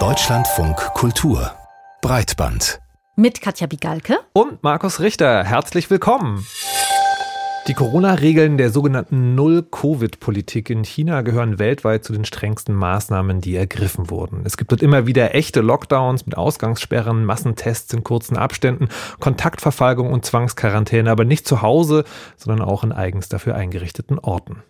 Deutschlandfunk Kultur Breitband mit Katja Bigalke und Markus Richter. Herzlich willkommen. Die Corona-Regeln der sogenannten Null-Covid-Politik in China gehören weltweit zu den strengsten Maßnahmen, die ergriffen wurden. Es gibt dort immer wieder echte Lockdowns mit Ausgangssperren, Massentests in kurzen Abständen, Kontaktverfolgung und Zwangsquarantäne, aber nicht zu Hause, sondern auch in eigens dafür eingerichteten Orten.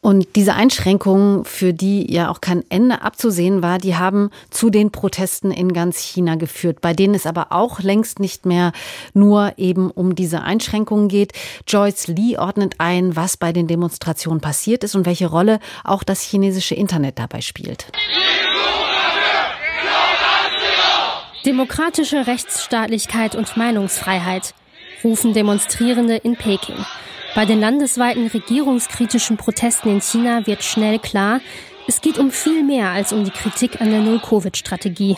Und diese Einschränkungen, für die ja auch kein Ende abzusehen war, die haben zu den Protesten in ganz China geführt, bei denen es aber auch längst nicht mehr nur eben um diese Einschränkungen geht. Joyce Lee ordnet ein, was bei den Demonstrationen passiert ist und welche Rolle auch das chinesische Internet dabei spielt. Demokratische Rechtsstaatlichkeit und Meinungsfreiheit rufen Demonstrierende in Peking. Bei den landesweiten regierungskritischen Protesten in China wird schnell klar, es geht um viel mehr als um die Kritik an der Null-Covid-Strategie.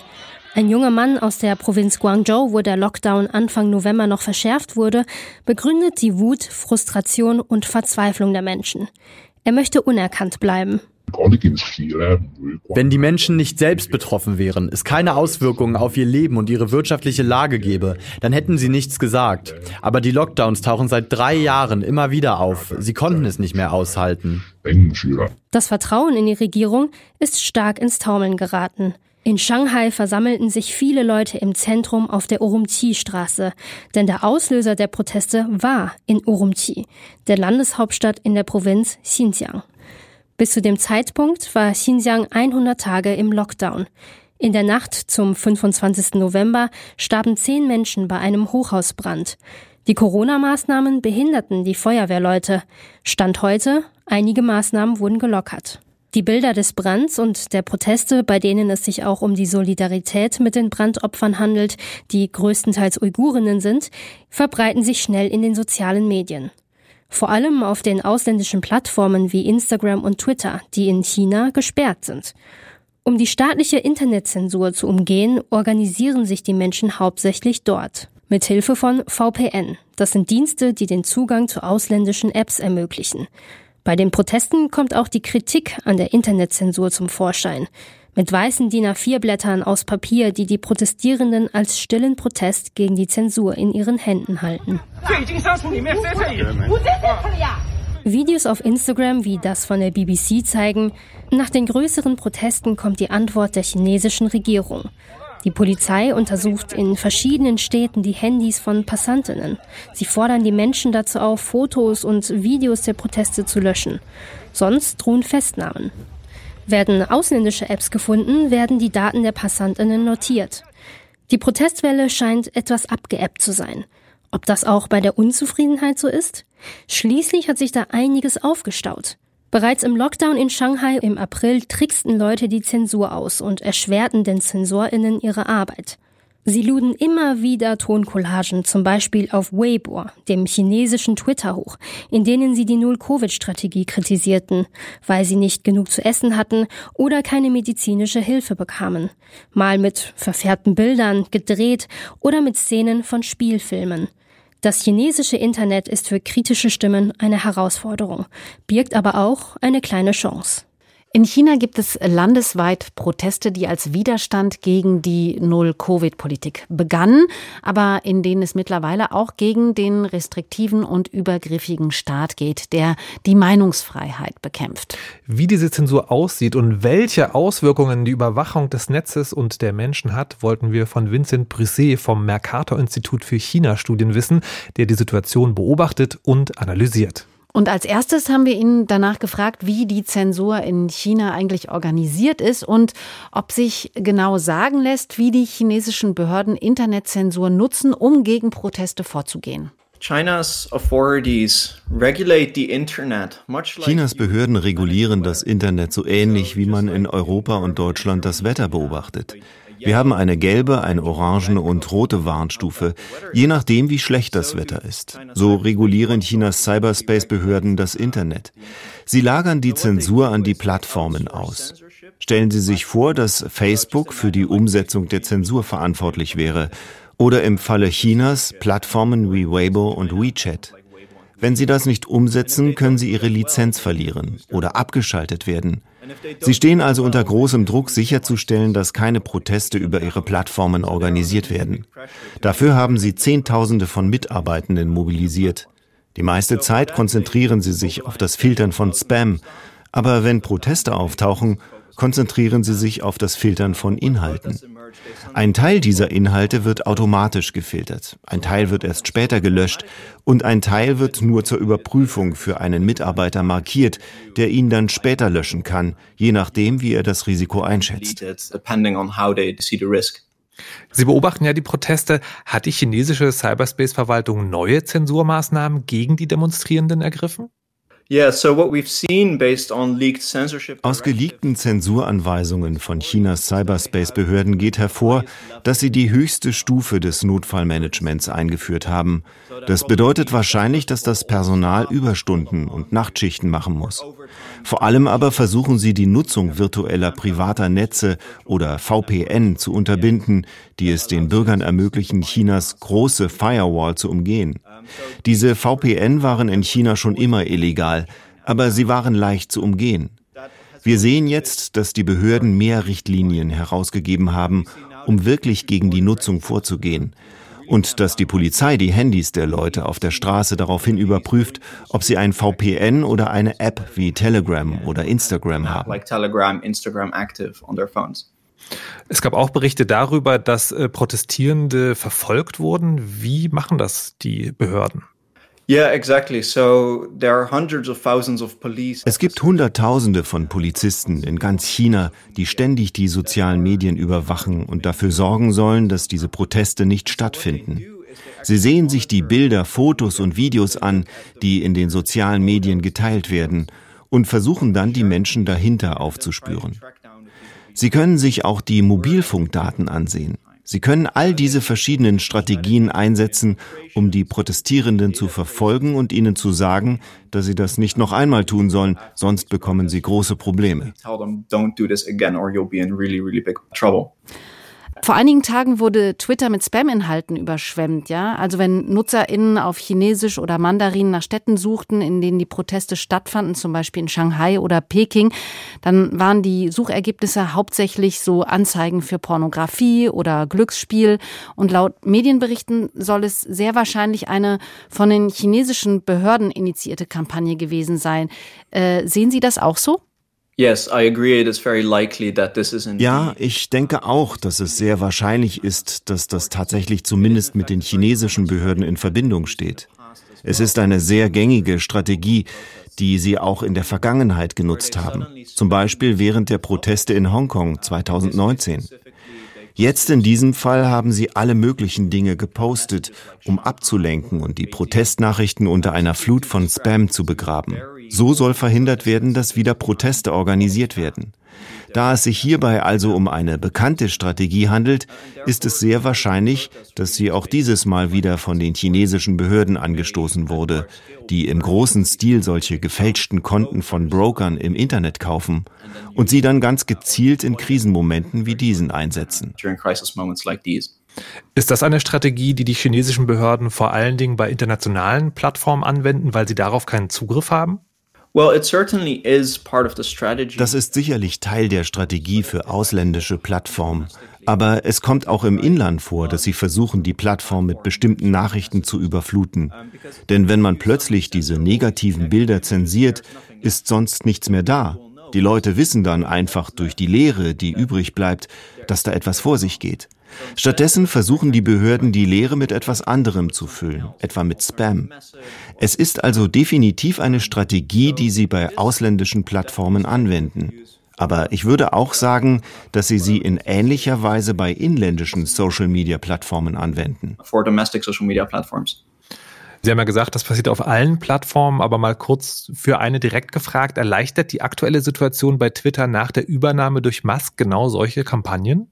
Ein junger Mann aus der Provinz Guangzhou, wo der Lockdown Anfang November noch verschärft wurde, begründet die Wut, Frustration und Verzweiflung der Menschen. Er möchte unerkannt bleiben. Wenn die Menschen nicht selbst betroffen wären, es keine Auswirkungen auf ihr Leben und ihre wirtschaftliche Lage gäbe, dann hätten sie nichts gesagt. Aber die Lockdowns tauchen seit drei Jahren immer wieder auf. Sie konnten es nicht mehr aushalten. Das Vertrauen in die Regierung ist stark ins Taumeln geraten. In Shanghai versammelten sich viele Leute im Zentrum auf der Urumqi-Straße, denn der Auslöser der Proteste war in Urumqi, der Landeshauptstadt in der Provinz Xinjiang. Bis zu dem Zeitpunkt war Xinjiang 100 Tage im Lockdown. In der Nacht zum 25. November starben zehn Menschen bei einem Hochhausbrand. Die Corona-Maßnahmen behinderten die Feuerwehrleute. Stand heute, einige Maßnahmen wurden gelockert. Die Bilder des Brands und der Proteste, bei denen es sich auch um die Solidarität mit den Brandopfern handelt, die größtenteils Uigurinnen sind, verbreiten sich schnell in den sozialen Medien. Vor allem auf den ausländischen Plattformen wie Instagram und Twitter, die in China gesperrt sind. Um die staatliche Internetzensur zu umgehen, organisieren sich die Menschen hauptsächlich dort. Mit Hilfe von VPN. Das sind Dienste, die den Zugang zu ausländischen Apps ermöglichen. Bei den Protesten kommt auch die Kritik an der Internetzensur zum Vorschein mit weißen DIN A4-Blättern aus Papier, die die Protestierenden als stillen Protest gegen die Zensur in ihren Händen halten. Videos auf Instagram wie das von der BBC zeigen, nach den größeren Protesten kommt die Antwort der chinesischen Regierung. Die Polizei untersucht in verschiedenen Städten die Handys von Passantinnen. Sie fordern die Menschen dazu auf, Fotos und Videos der Proteste zu löschen. Sonst drohen Festnahmen. Werden ausländische Apps gefunden, werden die Daten der Passantinnen notiert. Die Protestwelle scheint etwas abgeebbt zu sein. Ob das auch bei der Unzufriedenheit so ist? Schließlich hat sich da einiges aufgestaut. Bereits im Lockdown in Shanghai im April tricksten Leute die Zensur aus und erschwerten den ZensorInnen ihre Arbeit. Sie luden immer wieder Toncollagen, zum Beispiel auf Weibo, dem chinesischen Twitter hoch, in denen sie die Null-Covid-Strategie kritisierten, weil sie nicht genug zu essen hatten oder keine medizinische Hilfe bekamen. Mal mit verfärbten Bildern, gedreht oder mit Szenen von Spielfilmen. Das chinesische Internet ist für kritische Stimmen eine Herausforderung, birgt aber auch eine kleine Chance. In China gibt es landesweit Proteste, die als Widerstand gegen die Null-Covid-Politik begannen, aber in denen es mittlerweile auch gegen den restriktiven und übergriffigen Staat geht, der die Meinungsfreiheit bekämpft. Wie diese Zensur aussieht und welche Auswirkungen die Überwachung des Netzes und der Menschen hat, wollten wir von Vincent Brisset vom Mercator-Institut für China-Studien wissen, der die Situation beobachtet und analysiert. Und als erstes haben wir ihn danach gefragt, wie die Zensur in China eigentlich organisiert ist und ob sich genau sagen lässt, wie die chinesischen Behörden Internetzensur nutzen, um gegen Proteste vorzugehen. Chinas Behörden regulieren das Internet so ähnlich, wie man in Europa und Deutschland das Wetter beobachtet. Wir haben eine gelbe, eine orangene und rote Warnstufe, je nachdem, wie schlecht das Wetter ist. So regulieren Chinas Cyberspace-Behörden das Internet. Sie lagern die Zensur an die Plattformen aus. Stellen Sie sich vor, dass Facebook für die Umsetzung der Zensur verantwortlich wäre oder im Falle Chinas Plattformen wie Weibo und WeChat. Wenn sie das nicht umsetzen, können sie ihre Lizenz verlieren oder abgeschaltet werden. Sie stehen also unter großem Druck sicherzustellen, dass keine Proteste über ihre Plattformen organisiert werden. Dafür haben sie Zehntausende von Mitarbeitenden mobilisiert. Die meiste Zeit konzentrieren sie sich auf das Filtern von Spam, aber wenn Proteste auftauchen, konzentrieren sie sich auf das Filtern von Inhalten. Ein Teil dieser Inhalte wird automatisch gefiltert, ein Teil wird erst später gelöscht und ein Teil wird nur zur Überprüfung für einen Mitarbeiter markiert, der ihn dann später löschen kann, je nachdem, wie er das Risiko einschätzt. Sie beobachten ja die Proteste. Hat die chinesische Cyberspace-Verwaltung neue Zensurmaßnahmen gegen die Demonstrierenden ergriffen? Aus geleakten Zensuranweisungen von Chinas Cyberspace-Behörden geht hervor, dass sie die höchste Stufe des Notfallmanagements eingeführt haben. Das bedeutet wahrscheinlich, dass das Personal Überstunden und Nachtschichten machen muss. Vor allem aber versuchen sie die Nutzung virtueller privater Netze oder VPN zu unterbinden, die es den Bürgern ermöglichen, Chinas große Firewall zu umgehen. Diese VPN waren in China schon immer illegal, aber sie waren leicht zu umgehen. Wir sehen jetzt, dass die Behörden mehr Richtlinien herausgegeben haben, um wirklich gegen die Nutzung vorzugehen. Und dass die Polizei die Handys der Leute auf der Straße daraufhin überprüft, ob sie ein VPN oder eine App wie Telegram oder Instagram haben. Es gab auch Berichte darüber, dass äh, Protestierende verfolgt wurden. Wie machen das die Behörden? Es gibt Hunderttausende von Polizisten in ganz China, die ständig die sozialen Medien überwachen und dafür sorgen sollen, dass diese Proteste nicht stattfinden. Sie sehen sich die Bilder, Fotos und Videos an, die in den sozialen Medien geteilt werden, und versuchen dann, die Menschen dahinter aufzuspüren. Sie können sich auch die Mobilfunkdaten ansehen. Sie können all diese verschiedenen Strategien einsetzen, um die Protestierenden zu verfolgen und ihnen zu sagen, dass sie das nicht noch einmal tun sollen, sonst bekommen sie große Probleme. Vor einigen Tagen wurde Twitter mit Spam-Inhalten überschwemmt, ja. Also wenn NutzerInnen auf Chinesisch oder Mandarin nach Städten suchten, in denen die Proteste stattfanden, zum Beispiel in Shanghai oder Peking, dann waren die Suchergebnisse hauptsächlich so Anzeigen für Pornografie oder Glücksspiel. Und laut Medienberichten soll es sehr wahrscheinlich eine von den chinesischen Behörden initiierte Kampagne gewesen sein. Äh, sehen Sie das auch so? Ja, ich denke auch, dass es sehr wahrscheinlich ist, dass das tatsächlich zumindest mit den chinesischen Behörden in Verbindung steht. Es ist eine sehr gängige Strategie, die sie auch in der Vergangenheit genutzt haben, zum Beispiel während der Proteste in Hongkong 2019. Jetzt in diesem Fall haben sie alle möglichen Dinge gepostet, um abzulenken und die Protestnachrichten unter einer Flut von Spam zu begraben. So soll verhindert werden, dass wieder Proteste organisiert werden. Da es sich hierbei also um eine bekannte Strategie handelt, ist es sehr wahrscheinlich, dass sie auch dieses Mal wieder von den chinesischen Behörden angestoßen wurde, die im großen Stil solche gefälschten Konten von Brokern im Internet kaufen und sie dann ganz gezielt in Krisenmomenten wie diesen einsetzen. Ist das eine Strategie, die die chinesischen Behörden vor allen Dingen bei internationalen Plattformen anwenden, weil sie darauf keinen Zugriff haben? Das ist sicherlich Teil der Strategie für ausländische Plattformen. Aber es kommt auch im Inland vor, dass sie versuchen, die Plattform mit bestimmten Nachrichten zu überfluten. Denn wenn man plötzlich diese negativen Bilder zensiert, ist sonst nichts mehr da. Die Leute wissen dann einfach durch die Lehre, die übrig bleibt, dass da etwas vor sich geht. Stattdessen versuchen die Behörden, die Leere mit etwas anderem zu füllen, etwa mit Spam. Es ist also definitiv eine Strategie, die sie bei ausländischen Plattformen anwenden. Aber ich würde auch sagen, dass sie sie in ähnlicher Weise bei inländischen Social-Media-Plattformen anwenden. Sie haben ja gesagt, das passiert auf allen Plattformen, aber mal kurz für eine direkt gefragt, erleichtert die aktuelle Situation bei Twitter nach der Übernahme durch Musk genau solche Kampagnen?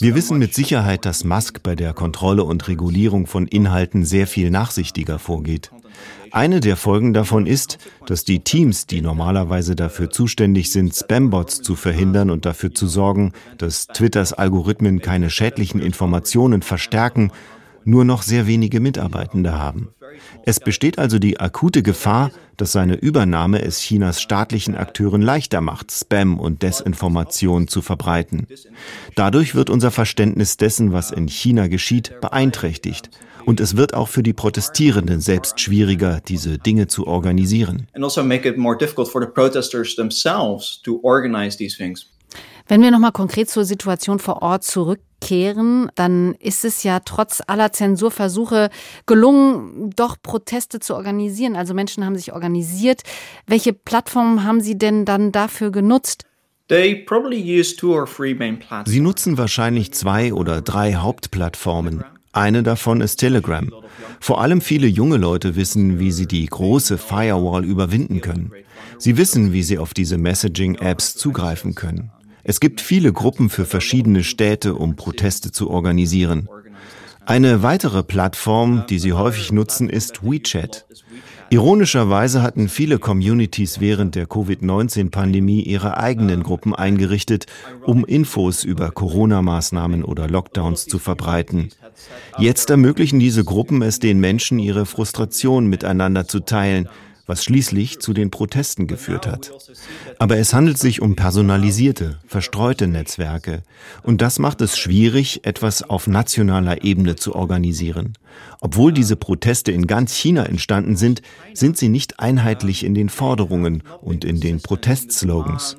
Wir wissen mit Sicherheit, dass Musk bei der Kontrolle und Regulierung von Inhalten sehr viel nachsichtiger vorgeht. Eine der Folgen davon ist, dass die Teams, die normalerweise dafür zuständig sind, Spambots zu verhindern und dafür zu sorgen, dass Twitters Algorithmen keine schädlichen Informationen verstärken, nur noch sehr wenige Mitarbeitende haben. Es besteht also die akute Gefahr, dass seine Übernahme es Chinas staatlichen Akteuren leichter macht, Spam und Desinformation zu verbreiten. Dadurch wird unser Verständnis dessen, was in China geschieht, beeinträchtigt. Und es wird auch für die Protestierenden selbst schwieriger, diese Dinge zu organisieren. Also make it more difficult for the protesters themselves to organize these things. Wenn wir nochmal konkret zur Situation vor Ort zurückkehren, dann ist es ja trotz aller Zensurversuche gelungen, doch Proteste zu organisieren. Also Menschen haben sich organisiert. Welche Plattformen haben Sie denn dann dafür genutzt? Sie nutzen wahrscheinlich zwei oder drei Hauptplattformen. Eine davon ist Telegram. Vor allem viele junge Leute wissen, wie sie die große Firewall überwinden können. Sie wissen, wie sie auf diese Messaging-Apps zugreifen können. Es gibt viele Gruppen für verschiedene Städte, um Proteste zu organisieren. Eine weitere Plattform, die sie häufig nutzen, ist WeChat. Ironischerweise hatten viele Communities während der Covid-19-Pandemie ihre eigenen Gruppen eingerichtet, um Infos über Corona-Maßnahmen oder Lockdowns zu verbreiten. Jetzt ermöglichen diese Gruppen es den Menschen, ihre Frustration miteinander zu teilen, was schließlich zu den Protesten geführt hat. Aber es handelt sich um personalisierte, verstreute Netzwerke. Und das macht es schwierig, etwas auf nationaler Ebene zu organisieren. Obwohl diese Proteste in ganz China entstanden sind, sind sie nicht einheitlich in den Forderungen und in den Protestslogans.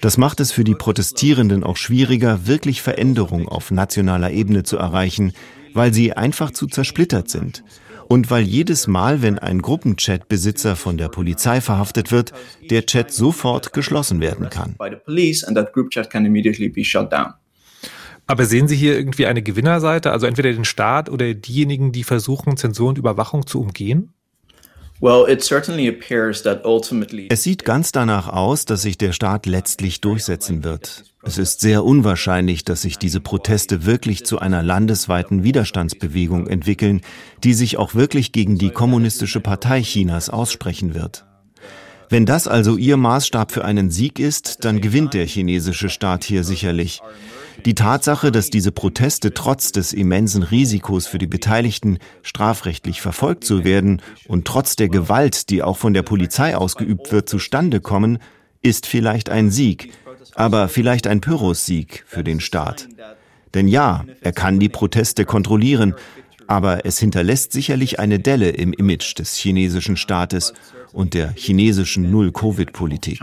Das macht es für die Protestierenden auch schwieriger, wirklich Veränderung auf nationaler Ebene zu erreichen, weil sie einfach zu zersplittert sind und weil jedes Mal, wenn ein Gruppenchat-Besitzer von der Polizei verhaftet wird, der Chat sofort geschlossen werden kann. Aber sehen Sie hier irgendwie eine Gewinnerseite, also entweder den Staat oder diejenigen, die versuchen, Zensur und Überwachung zu umgehen? Es sieht ganz danach aus, dass sich der Staat letztlich durchsetzen wird. Es ist sehr unwahrscheinlich, dass sich diese Proteste wirklich zu einer landesweiten Widerstandsbewegung entwickeln, die sich auch wirklich gegen die Kommunistische Partei Chinas aussprechen wird. Wenn das also Ihr Maßstab für einen Sieg ist, dann gewinnt der chinesische Staat hier sicherlich. Die Tatsache, dass diese Proteste trotz des immensen Risikos für die Beteiligten strafrechtlich verfolgt zu werden und trotz der Gewalt, die auch von der Polizei ausgeübt wird, zustande kommen, ist vielleicht ein Sieg, aber vielleicht ein Pyrrhus-Sieg für den Staat. Denn ja, er kann die Proteste kontrollieren, aber es hinterlässt sicherlich eine Delle im Image des chinesischen Staates und der chinesischen Null-Covid-Politik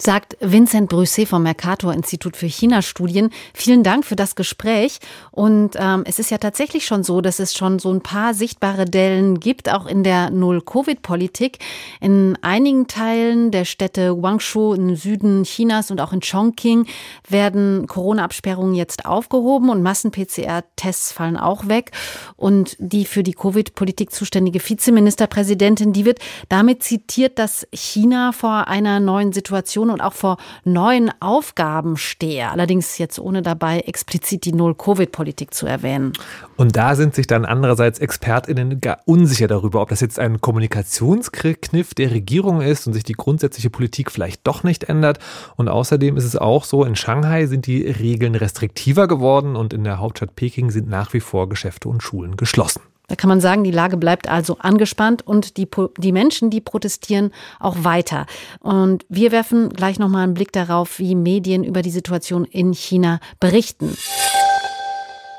sagt Vincent Brusset vom Mercator Institut für China-Studien. Vielen Dank für das Gespräch. Und ähm, es ist ja tatsächlich schon so, dass es schon so ein paar sichtbare Dellen gibt, auch in der Null-Covid-Politik. In einigen Teilen der Städte Guangzhou im Süden Chinas und auch in Chongqing werden Corona-Absperrungen jetzt aufgehoben und Massen-PCR-Tests fallen auch weg. Und die für die Covid-Politik zuständige Vizeministerpräsidentin, die wird damit zitiert, dass China vor einer neuen Situation Situation und auch vor neuen Aufgaben stehe. Allerdings jetzt ohne dabei explizit die Null-Covid-Politik zu erwähnen. Und da sind sich dann andererseits ExpertInnen gar unsicher darüber, ob das jetzt ein Kommunikationskniff der Regierung ist und sich die grundsätzliche Politik vielleicht doch nicht ändert. Und außerdem ist es auch so, in Shanghai sind die Regeln restriktiver geworden und in der Hauptstadt Peking sind nach wie vor Geschäfte und Schulen geschlossen. Da kann man sagen, die Lage bleibt also angespannt und die, die Menschen, die protestieren, auch weiter. Und wir werfen gleich nochmal einen Blick darauf, wie Medien über die Situation in China berichten.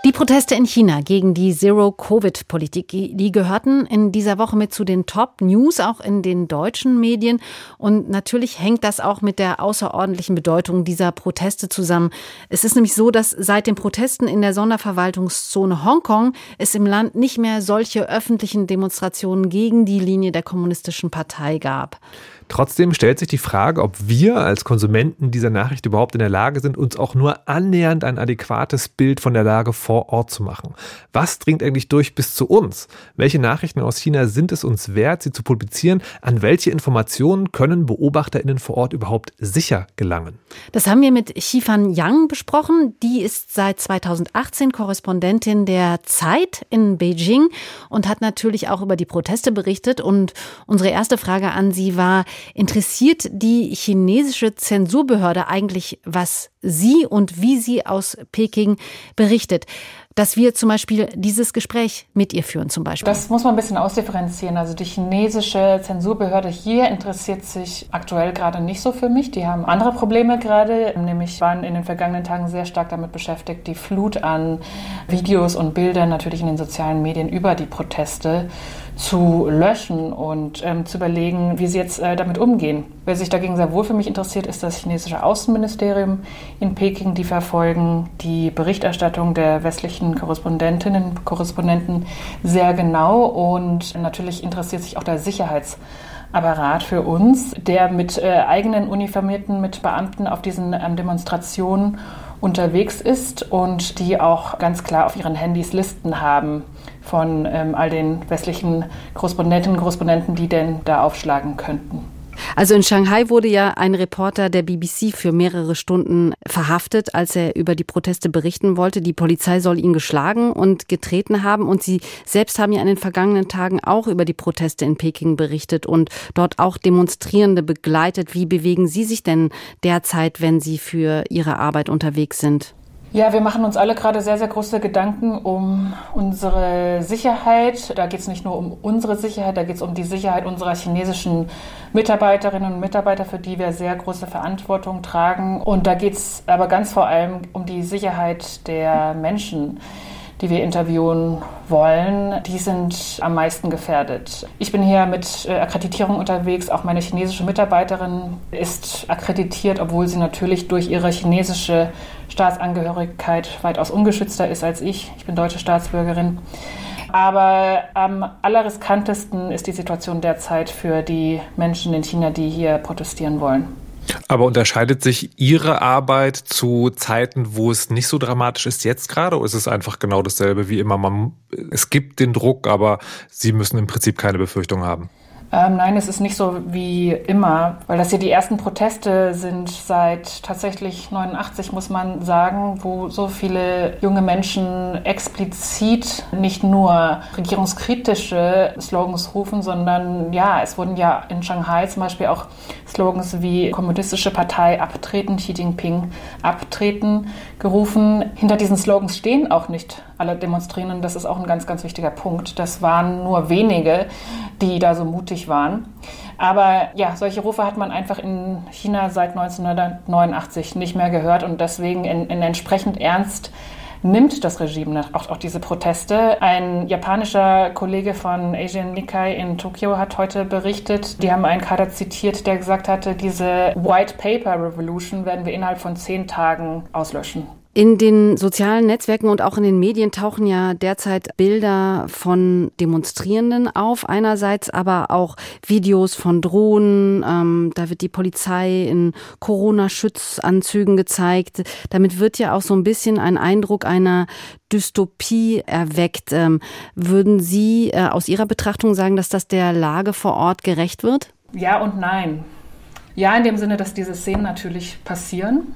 Die Proteste in China gegen die Zero-Covid-Politik, die gehörten in dieser Woche mit zu den Top-News, auch in den deutschen Medien. Und natürlich hängt das auch mit der außerordentlichen Bedeutung dieser Proteste zusammen. Es ist nämlich so, dass seit den Protesten in der Sonderverwaltungszone Hongkong es im Land nicht mehr solche öffentlichen Demonstrationen gegen die Linie der kommunistischen Partei gab. Trotzdem stellt sich die Frage, ob wir als Konsumenten dieser Nachricht überhaupt in der Lage sind, uns auch nur annähernd ein adäquates Bild von der Lage vor Ort zu machen. Was dringt eigentlich durch bis zu uns? Welche Nachrichten aus China sind es uns wert, sie zu publizieren? An welche Informationen können BeobachterInnen vor Ort überhaupt sicher gelangen? Das haben wir mit Xifan Yang besprochen. Die ist seit 2018 Korrespondentin der Zeit in Beijing und hat natürlich auch über die Proteste berichtet. Und unsere erste Frage an sie war, Interessiert die chinesische Zensurbehörde eigentlich, was sie und wie sie aus Peking berichtet? dass wir zum Beispiel dieses Gespräch mit ihr führen zum Beispiel? Das muss man ein bisschen ausdifferenzieren. Also die chinesische Zensurbehörde hier interessiert sich aktuell gerade nicht so für mich. Die haben andere Probleme gerade, nämlich waren in den vergangenen Tagen sehr stark damit beschäftigt, die Flut an Videos und Bildern natürlich in den sozialen Medien über die Proteste zu löschen und ähm, zu überlegen, wie sie jetzt äh, damit umgehen. Wer sich dagegen sehr wohl für mich interessiert, ist das chinesische Außenministerium in Peking. Die verfolgen die Berichterstattung der westlichen Korrespondentinnen und Korrespondenten sehr genau und natürlich interessiert sich auch der Sicherheitsapparat für uns, der mit äh, eigenen uniformierten, mit Beamten auf diesen ähm, Demonstrationen unterwegs ist und die auch ganz klar auf ihren Handys Listen haben von ähm, all den westlichen Korrespondentinnen und Korrespondenten, die denn da aufschlagen könnten. Also in Shanghai wurde ja ein Reporter der BBC für mehrere Stunden verhaftet, als er über die Proteste berichten wollte. Die Polizei soll ihn geschlagen und getreten haben. Und Sie selbst haben ja in den vergangenen Tagen auch über die Proteste in Peking berichtet und dort auch Demonstrierende begleitet. Wie bewegen Sie sich denn derzeit, wenn Sie für Ihre Arbeit unterwegs sind? Ja, wir machen uns alle gerade sehr, sehr große Gedanken um unsere Sicherheit. Da geht es nicht nur um unsere Sicherheit, da geht es um die Sicherheit unserer chinesischen Mitarbeiterinnen und Mitarbeiter, für die wir sehr große Verantwortung tragen. Und da geht es aber ganz vor allem um die Sicherheit der Menschen die wir interviewen wollen, die sind am meisten gefährdet. Ich bin hier mit äh, Akkreditierung unterwegs. Auch meine chinesische Mitarbeiterin ist akkreditiert, obwohl sie natürlich durch ihre chinesische Staatsangehörigkeit weitaus ungeschützter ist als ich. Ich bin deutsche Staatsbürgerin. Aber am allerriskantesten ist die Situation derzeit für die Menschen in China, die hier protestieren wollen. Aber unterscheidet sich Ihre Arbeit zu Zeiten, wo es nicht so dramatisch ist jetzt gerade, oder ist es einfach genau dasselbe wie immer? Man, es gibt den Druck, aber Sie müssen im Prinzip keine Befürchtung haben. Ähm, nein, es ist nicht so wie immer, weil das hier die ersten Proteste sind seit tatsächlich 89, muss man sagen, wo so viele junge Menschen explizit nicht nur regierungskritische Slogans rufen, sondern ja, es wurden ja in Shanghai zum Beispiel auch Slogans wie Kommunistische Partei abtreten, Xi Jinping abtreten gerufen. Hinter diesen Slogans stehen auch nicht alle Demonstrierenden. Das ist auch ein ganz, ganz wichtiger Punkt. Das waren nur wenige, die da so mutig waren. Aber ja, solche Rufe hat man einfach in China seit 1989 nicht mehr gehört und deswegen in, in entsprechend ernst nimmt das Regime auch, auch diese Proteste. Ein japanischer Kollege von Asian Nikkei in Tokio hat heute berichtet, die haben einen Kader zitiert, der gesagt hatte, diese White Paper Revolution werden wir innerhalb von zehn Tagen auslöschen. In den sozialen Netzwerken und auch in den Medien tauchen ja derzeit Bilder von Demonstrierenden auf, einerseits aber auch Videos von Drohnen. Ähm, da wird die Polizei in Corona-Schutzanzügen gezeigt. Damit wird ja auch so ein bisschen ein Eindruck einer Dystopie erweckt. Ähm, würden Sie äh, aus Ihrer Betrachtung sagen, dass das der Lage vor Ort gerecht wird? Ja und nein. Ja, in dem Sinne, dass diese Szenen natürlich passieren.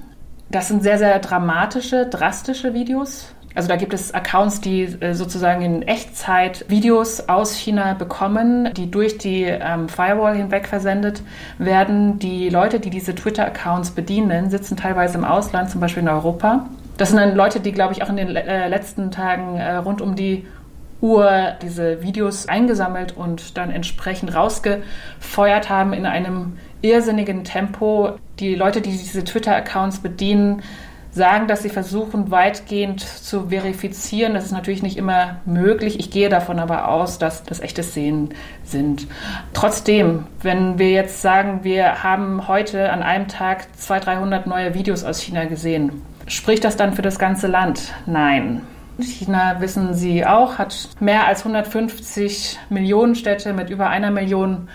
Das sind sehr, sehr dramatische, drastische Videos. Also da gibt es Accounts, die äh, sozusagen in Echtzeit Videos aus China bekommen, die durch die ähm, Firewall hinweg versendet werden. Die Leute, die diese Twitter-Accounts bedienen, sitzen teilweise im Ausland, zum Beispiel in Europa. Das sind dann Leute, die, glaube ich, auch in den äh, letzten Tagen äh, rund um die Uhr diese Videos eingesammelt und dann entsprechend rausgefeuert haben in einem irrsinnigen Tempo. Die Leute, die diese Twitter-Accounts bedienen, sagen, dass sie versuchen, weitgehend zu verifizieren. Das ist natürlich nicht immer möglich. Ich gehe davon aber aus, dass das echte Szenen sind. Trotzdem, wenn wir jetzt sagen, wir haben heute an einem Tag 200, 300 neue Videos aus China gesehen, spricht das dann für das ganze Land? Nein. China, wissen Sie auch, hat mehr als 150 Millionen Städte mit über einer Million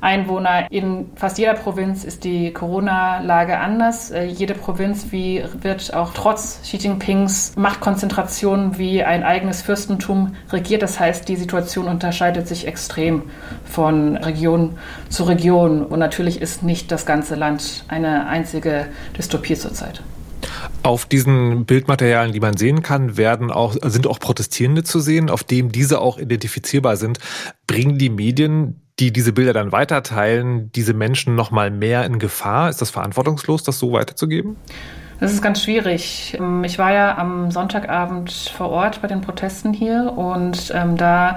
Einwohner. In fast jeder Provinz ist die Corona-Lage anders. Äh, jede Provinz wie, wird auch trotz Xi Jinpings Machtkonzentration wie ein eigenes Fürstentum regiert. Das heißt, die Situation unterscheidet sich extrem von Region zu Region. Und natürlich ist nicht das ganze Land eine einzige Dystopie zurzeit. Auf diesen Bildmaterialien, die man sehen kann, werden auch, sind auch Protestierende zu sehen, auf dem diese auch identifizierbar sind. Bringen die Medien die diese Bilder dann weiterteilen, diese Menschen noch mal mehr in Gefahr? Ist das verantwortungslos, das so weiterzugeben? Das ist ganz schwierig. Ähm, ich war ja am Sonntagabend vor Ort bei den Protesten hier und ähm, da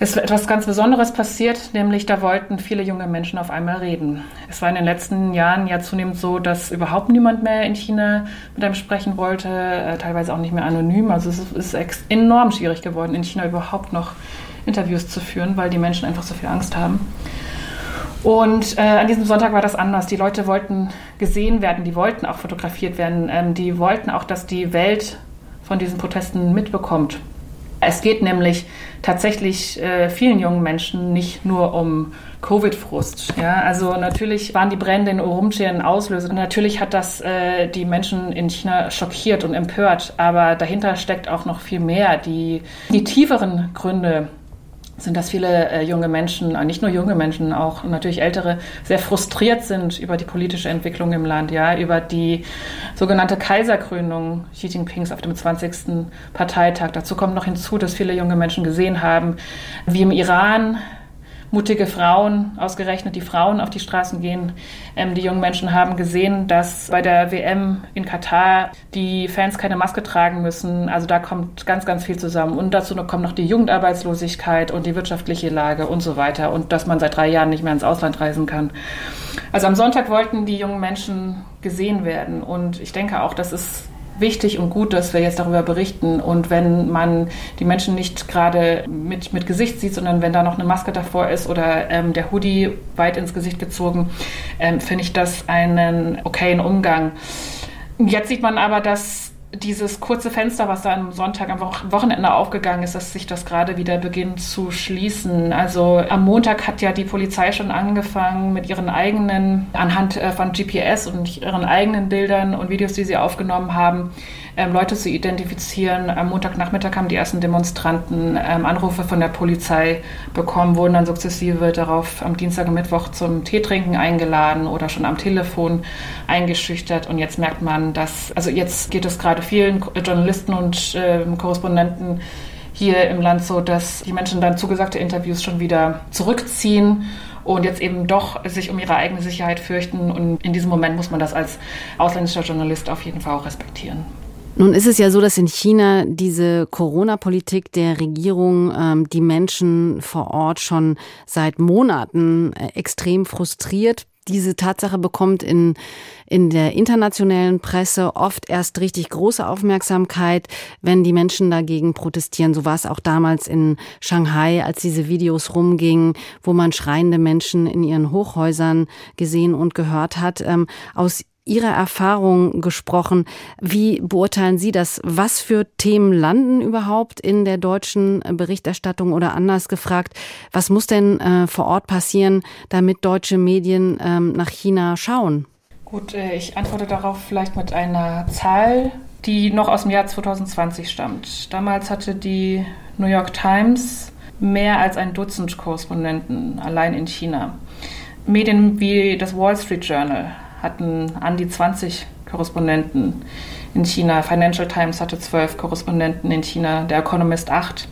ist etwas ganz Besonderes passiert, nämlich da wollten viele junge Menschen auf einmal reden. Es war in den letzten Jahren ja zunehmend so, dass überhaupt niemand mehr in China mit einem sprechen wollte, äh, teilweise auch nicht mehr anonym. Also es ist enorm schwierig geworden, in China überhaupt noch Interviews zu führen, weil die Menschen einfach so viel Angst haben. Und äh, an diesem Sonntag war das anders. Die Leute wollten gesehen werden, die wollten auch fotografiert werden, ähm, die wollten auch, dass die Welt von diesen Protesten mitbekommt. Es geht nämlich tatsächlich äh, vielen jungen Menschen nicht nur um Covid-Frust. Ja, also natürlich waren die Brände in Urumqi ein Auslöser. Natürlich hat das äh, die Menschen in China schockiert und empört, aber dahinter steckt auch noch viel mehr. Die, die tieferen Gründe sind, dass viele äh, junge Menschen, äh, nicht nur junge Menschen, auch natürlich ältere, sehr frustriert sind über die politische Entwicklung im Land, ja, über die sogenannte Kaiserkrönung Xi Jinpings auf dem 20. Parteitag. Dazu kommt noch hinzu, dass viele junge Menschen gesehen haben, wie im Iran mutige Frauen, ausgerechnet die Frauen auf die Straßen gehen. Ähm, die jungen Menschen haben gesehen, dass bei der WM in Katar die Fans keine Maske tragen müssen. Also da kommt ganz, ganz viel zusammen. Und dazu kommt noch die Jugendarbeitslosigkeit und die wirtschaftliche Lage und so weiter. Und dass man seit drei Jahren nicht mehr ins Ausland reisen kann. Also am Sonntag wollten die jungen Menschen gesehen werden. Und ich denke auch, das ist wichtig und gut, dass wir jetzt darüber berichten. Und wenn man die Menschen nicht gerade mit, mit Gesicht sieht, sondern wenn da noch eine Maske davor ist oder ähm, der Hoodie weit ins Gesicht gezogen, ähm, finde ich das einen okayen Umgang. Jetzt sieht man aber, dass dieses kurze Fenster, was da am Sonntag, am Wochenende aufgegangen ist, dass sich das gerade wieder beginnt zu schließen. Also am Montag hat ja die Polizei schon angefangen mit ihren eigenen, anhand äh, von GPS und ihren eigenen Bildern und Videos, die sie aufgenommen haben, ähm, Leute zu identifizieren. Am Montagnachmittag haben die ersten Demonstranten ähm, Anrufe von der Polizei bekommen, wurden dann sukzessive darauf am Dienstag und Mittwoch zum Teetrinken eingeladen oder schon am Telefon eingeschüchtert. Und jetzt merkt man, dass, also jetzt geht es gerade vielen Journalisten und äh, Korrespondenten hier im Land so, dass die Menschen dann zugesagte Interviews schon wieder zurückziehen und jetzt eben doch sich um ihre eigene Sicherheit fürchten. Und in diesem Moment muss man das als ausländischer Journalist auf jeden Fall auch respektieren. Nun ist es ja so, dass in China diese Corona-Politik der Regierung ähm, die Menschen vor Ort schon seit Monaten äh, extrem frustriert. Diese Tatsache bekommt in, in der internationalen Presse oft erst richtig große Aufmerksamkeit, wenn die Menschen dagegen protestieren. So war es auch damals in Shanghai, als diese Videos rumgingen, wo man schreiende Menschen in ihren Hochhäusern gesehen und gehört hat. Ähm, aus Ihrer Erfahrung gesprochen. Wie beurteilen Sie das? Was für Themen landen überhaupt in der deutschen Berichterstattung oder anders gefragt? Was muss denn äh, vor Ort passieren, damit deutsche Medien ähm, nach China schauen? Gut, äh, ich antworte darauf vielleicht mit einer Zahl, die noch aus dem Jahr 2020 stammt. Damals hatte die New York Times mehr als ein Dutzend Korrespondenten allein in China. Medien wie das Wall Street Journal hatten an die 20 Korrespondenten in China. Financial Times hatte zwölf Korrespondenten in China, der Economist acht.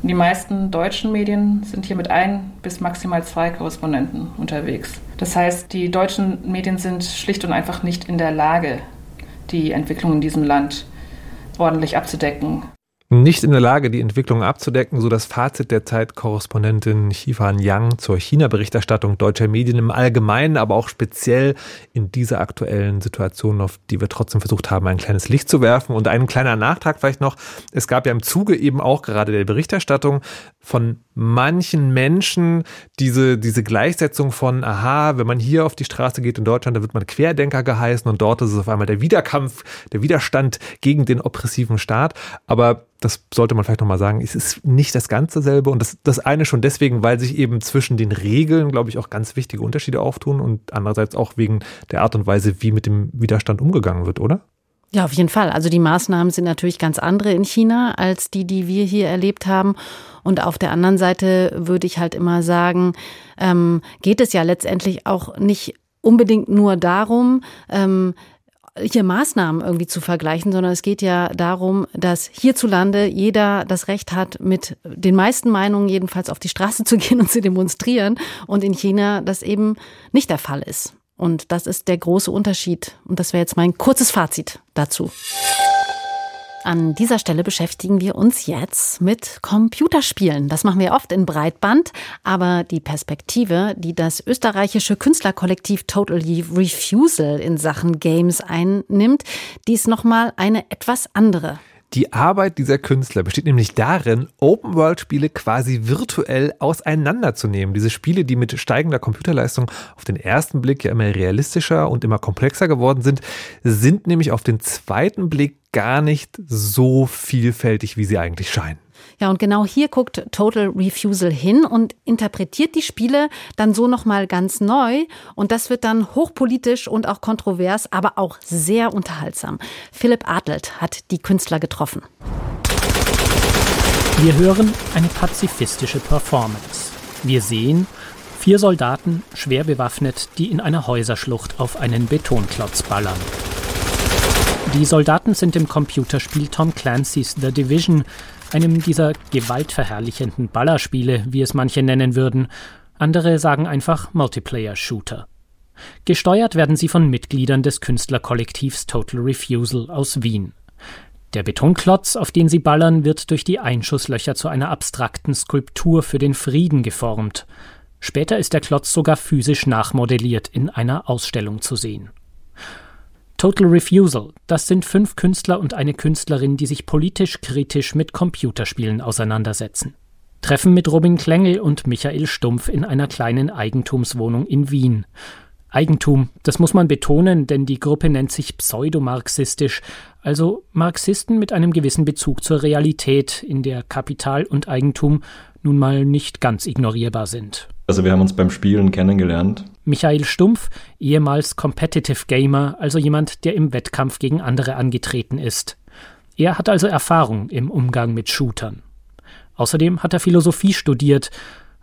Und die meisten deutschen Medien sind hier mit ein bis maximal zwei Korrespondenten unterwegs. Das heißt, die deutschen Medien sind schlicht und einfach nicht in der Lage, die Entwicklung in diesem Land ordentlich abzudecken nicht in der Lage, die Entwicklung abzudecken, so das Fazit der Zeitkorrespondentin Xifan Yang zur China-Berichterstattung deutscher Medien im Allgemeinen, aber auch speziell in dieser aktuellen Situation, auf die wir trotzdem versucht haben, ein kleines Licht zu werfen. Und ein kleiner Nachtrag vielleicht noch. Es gab ja im Zuge eben auch gerade der Berichterstattung von manchen Menschen diese, diese Gleichsetzung von, aha, wenn man hier auf die Straße geht in Deutschland, da wird man Querdenker geheißen und dort ist es auf einmal der Wiederkampf, der Widerstand gegen den oppressiven Staat. Aber das sollte man vielleicht nochmal sagen, es ist nicht das Ganze selbe und das, das eine schon deswegen, weil sich eben zwischen den Regeln, glaube ich, auch ganz wichtige Unterschiede auftun und andererseits auch wegen der Art und Weise, wie mit dem Widerstand umgegangen wird, oder? Ja, auf jeden Fall. Also die Maßnahmen sind natürlich ganz andere in China als die, die wir hier erlebt haben. Und auf der anderen Seite würde ich halt immer sagen, ähm, geht es ja letztendlich auch nicht unbedingt nur darum, ähm, hier Maßnahmen irgendwie zu vergleichen, sondern es geht ja darum, dass hierzulande jeder das Recht hat, mit den meisten Meinungen jedenfalls auf die Straße zu gehen und zu demonstrieren und in China das eben nicht der Fall ist. Und das ist der große Unterschied. Und das wäre jetzt mein kurzes Fazit dazu. An dieser Stelle beschäftigen wir uns jetzt mit Computerspielen. Das machen wir oft in Breitband, aber die Perspektive, die das österreichische Künstlerkollektiv Totally Refusal in Sachen Games einnimmt, die ist nochmal eine etwas andere. Die Arbeit dieser Künstler besteht nämlich darin, Open-World-Spiele quasi virtuell auseinanderzunehmen. Diese Spiele, die mit steigender Computerleistung auf den ersten Blick ja immer realistischer und immer komplexer geworden sind, sind nämlich auf den zweiten Blick gar nicht so vielfältig, wie sie eigentlich scheinen. Ja, und genau hier guckt Total Refusal hin und interpretiert die Spiele dann so nochmal ganz neu. Und das wird dann hochpolitisch und auch kontrovers, aber auch sehr unterhaltsam. Philipp Adelt hat die Künstler getroffen. Wir hören eine pazifistische Performance. Wir sehen vier Soldaten, schwer bewaffnet, die in einer Häuserschlucht auf einen Betonklotz ballern. Die Soldaten sind im Computerspiel Tom Clancy's The Division, einem dieser gewaltverherrlichenden Ballerspiele, wie es manche nennen würden. Andere sagen einfach Multiplayer-Shooter. Gesteuert werden sie von Mitgliedern des Künstlerkollektivs Total Refusal aus Wien. Der Betonklotz, auf den sie ballern, wird durch die Einschusslöcher zu einer abstrakten Skulptur für den Frieden geformt. Später ist der Klotz sogar physisch nachmodelliert in einer Ausstellung zu sehen. Total Refusal, das sind fünf Künstler und eine Künstlerin, die sich politisch kritisch mit Computerspielen auseinandersetzen. Treffen mit Robin Klengel und Michael Stumpf in einer kleinen Eigentumswohnung in Wien. Eigentum, das muss man betonen, denn die Gruppe nennt sich pseudomarxistisch, also Marxisten mit einem gewissen Bezug zur Realität, in der Kapital und Eigentum nun mal nicht ganz ignorierbar sind. Also wir haben uns beim Spielen kennengelernt. Michael Stumpf, ehemals Competitive Gamer, also jemand, der im Wettkampf gegen andere angetreten ist. Er hat also Erfahrung im Umgang mit Shootern. Außerdem hat er Philosophie studiert.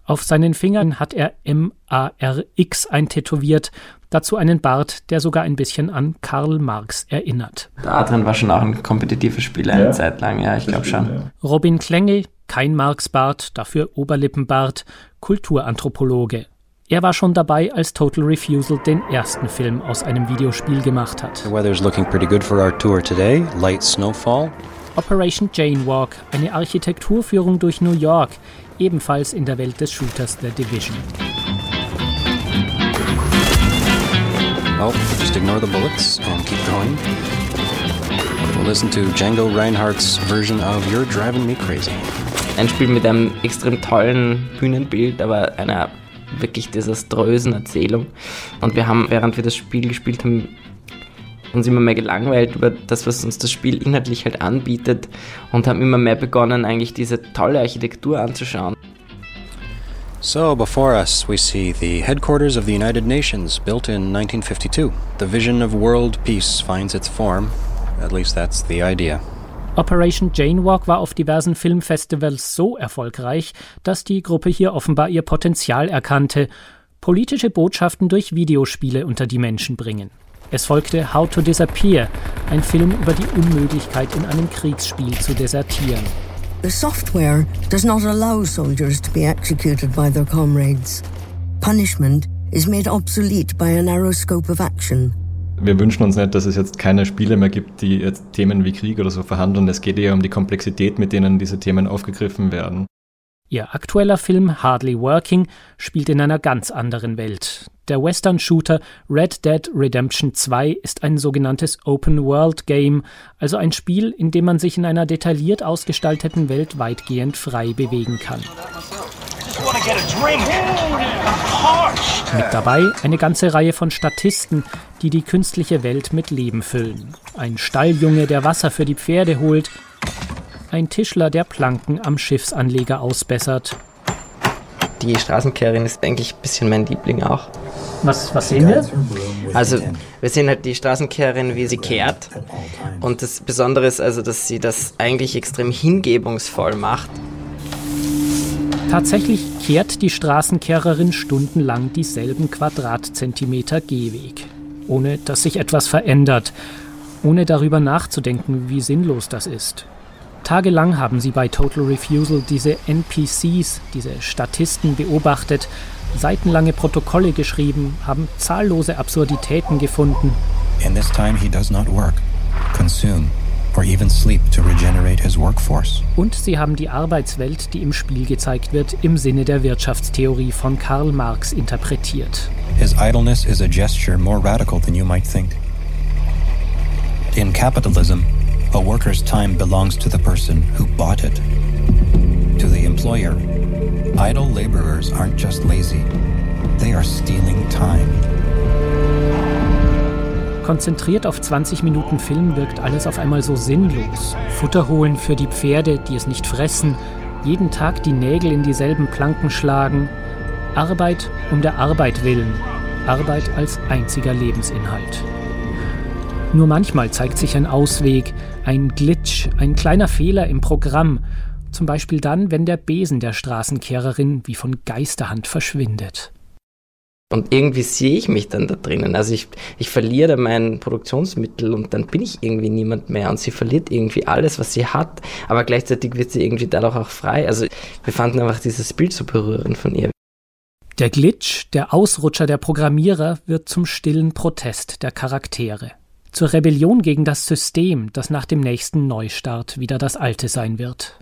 Auf seinen Fingern hat er M-A-R-X eintätowiert, dazu einen Bart, der sogar ein bisschen an Karl Marx erinnert. Da drin war schon auch ein kompetitiver Spieler eine Zeit lang, ja, ich glaube schon. Robin Klengel, kein Marx-Bart, dafür Oberlippenbart, Kulturanthropologe. Er war schon dabei, als Total Refusal den ersten Film aus einem Videospiel gemacht hat. The weather's looking pretty good for our tour today. Light snowfall. Operation Jane Walk, eine Architekturführung durch New York, ebenfalls in der Welt des Shooters The Division. Oh, just ignore the bullets and keep going. We'll listen to Django Reinhardt's version of You're Driving Me Crazy. Ein Spiel mit einem extrem tollen Bühnenbild, aber einer wirklich desaströsen Erzählung. Und wir haben, während wir das Spiel gespielt haben, uns immer mehr gelangweilt über das, was uns das Spiel inhaltlich halt anbietet und haben immer mehr begonnen, eigentlich diese tolle Architektur anzuschauen. So, before us, we see the headquarters of the United Nations, built in 1952. The vision of world peace finds its form. At least that's the idea. Operation Jane Walk war auf diversen Filmfestivals so erfolgreich, dass die Gruppe hier offenbar ihr Potenzial erkannte, politische Botschaften durch Videospiele unter die Menschen bringen. Es folgte How to Disappear, ein Film über die Unmöglichkeit, in einem Kriegsspiel zu desertieren. The software does not allow soldiers to be executed by their comrades. Punishment is made obsolete by a narrow scope of action. Wir wünschen uns nicht, dass es jetzt keine Spiele mehr gibt, die jetzt Themen wie Krieg oder so verhandeln. Es geht eher um die Komplexität, mit denen diese Themen aufgegriffen werden. Ihr aktueller Film Hardly Working spielt in einer ganz anderen Welt. Der Western-Shooter Red Dead Redemption 2 ist ein sogenanntes Open-World-Game, also ein Spiel, in dem man sich in einer detailliert ausgestalteten Welt weitgehend frei bewegen kann. Mit dabei eine ganze Reihe von Statisten, die die künstliche Welt mit Leben füllen. Ein Stalljunge, der Wasser für die Pferde holt, ein Tischler, der Planken am Schiffsanleger ausbessert. Die Straßenkehrerin ist eigentlich ein bisschen mein Liebling auch. Was, was sehen wir? Also wir sehen halt die Straßenkehrerin, wie sie kehrt. Und das Besondere ist also, dass sie das eigentlich extrem hingebungsvoll macht. Tatsächlich kehrt die Straßenkehrerin stundenlang dieselben Quadratzentimeter Gehweg. ohne dass sich etwas verändert, ohne darüber nachzudenken, wie sinnlos das ist. Tagelang haben sie bei Total Refusal diese NPCs, diese Statisten beobachtet, seitenlange Protokolle geschrieben, haben zahllose Absurditäten gefunden. In this time he does not work, consume or even sleep to regenerate his workforce. Und sie haben die Arbeitswelt, die im Spiel gezeigt wird, im Sinne der Wirtschaftstheorie von Karl Marx interpretiert. His idleness is a gesture more radical than you might think. In capitalism, a worker's time belongs to the person who bought it. To the employer, idle laborers aren't just lazy, they are stealing time. Konzentriert auf 20 Minuten Film wirkt alles auf einmal so sinnlos. Futter holen für die Pferde, die es nicht fressen, jeden Tag die Nägel in dieselben Planken schlagen. Arbeit um der Arbeit willen. Arbeit als einziger Lebensinhalt. Nur manchmal zeigt sich ein Ausweg, ein Glitch, ein kleiner Fehler im Programm. Zum Beispiel dann, wenn der Besen der Straßenkehrerin wie von Geisterhand verschwindet. Und irgendwie sehe ich mich dann da drinnen. Also ich, ich verliere mein Produktionsmittel und dann bin ich irgendwie niemand mehr und sie verliert irgendwie alles, was sie hat, aber gleichzeitig wird sie irgendwie dadurch auch frei. Also wir fanden einfach dieses Bild so berührend von ihr. Der Glitch, der Ausrutscher der Programmierer wird zum stillen Protest der Charaktere. Zur Rebellion gegen das System, das nach dem nächsten Neustart wieder das alte sein wird.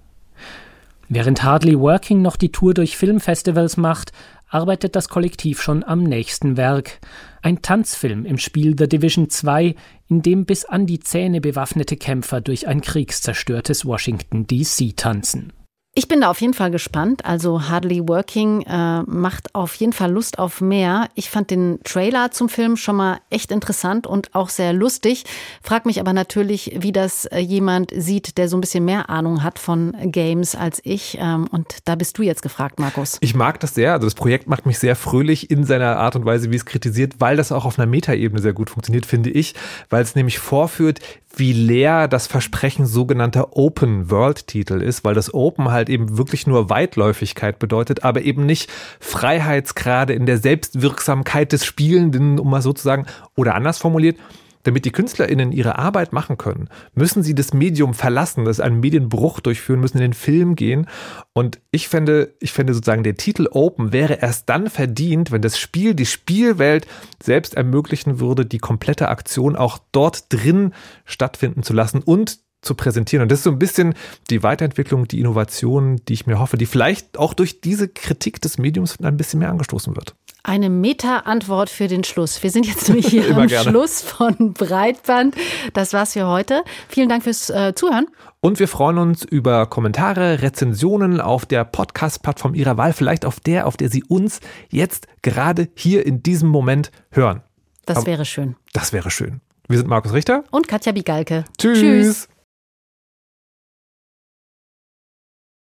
Während Hardly Working noch die Tour durch Filmfestivals macht, arbeitet das Kollektiv schon am nächsten Werk. Ein Tanzfilm im Spiel The Division 2, in dem bis an die Zähne bewaffnete Kämpfer durch ein kriegszerstörtes Washington DC tanzen. Ich bin da auf jeden Fall gespannt. Also Hardly Working äh, macht auf jeden Fall Lust auf mehr. Ich fand den Trailer zum Film schon mal echt interessant und auch sehr lustig. Frag mich aber natürlich, wie das äh, jemand sieht, der so ein bisschen mehr Ahnung hat von Games als ich. Ähm, und da bist du jetzt gefragt, Markus. Ich mag das sehr. Also das Projekt macht mich sehr fröhlich in seiner Art und Weise, wie es kritisiert, weil das auch auf einer Metaebene sehr gut funktioniert, finde ich, weil es nämlich vorführt, wie leer das Versprechen sogenannter Open-World-Titel ist, weil das Open halt eben wirklich nur Weitläufigkeit bedeutet, aber eben nicht Freiheitsgrade in der Selbstwirksamkeit des Spielenden, um mal so zu sagen, oder anders formuliert, damit die KünstlerInnen ihre Arbeit machen können, müssen sie das Medium verlassen, das einen Medienbruch durchführen, müssen in den Film gehen. Und ich fände, ich fände sozusagen, der Titel Open wäre erst dann verdient, wenn das Spiel, die Spielwelt selbst ermöglichen würde, die komplette Aktion auch dort drin stattfinden zu lassen und zu präsentieren. Und das ist so ein bisschen die Weiterentwicklung, die Innovation, die ich mir hoffe, die vielleicht auch durch diese Kritik des Mediums ein bisschen mehr angestoßen wird. Eine Meta-Antwort für den Schluss. Wir sind jetzt nämlich hier am gerne. Schluss von Breitband. Das war's für heute. Vielen Dank fürs äh, Zuhören. Und wir freuen uns über Kommentare, Rezensionen auf der Podcast-Plattform Ihrer Wahl, vielleicht auf der, auf der Sie uns jetzt gerade hier in diesem Moment hören. Das Aber wäre schön. Das wäre schön. Wir sind Markus Richter und Katja Bigalke. Tschüss. Tschüss.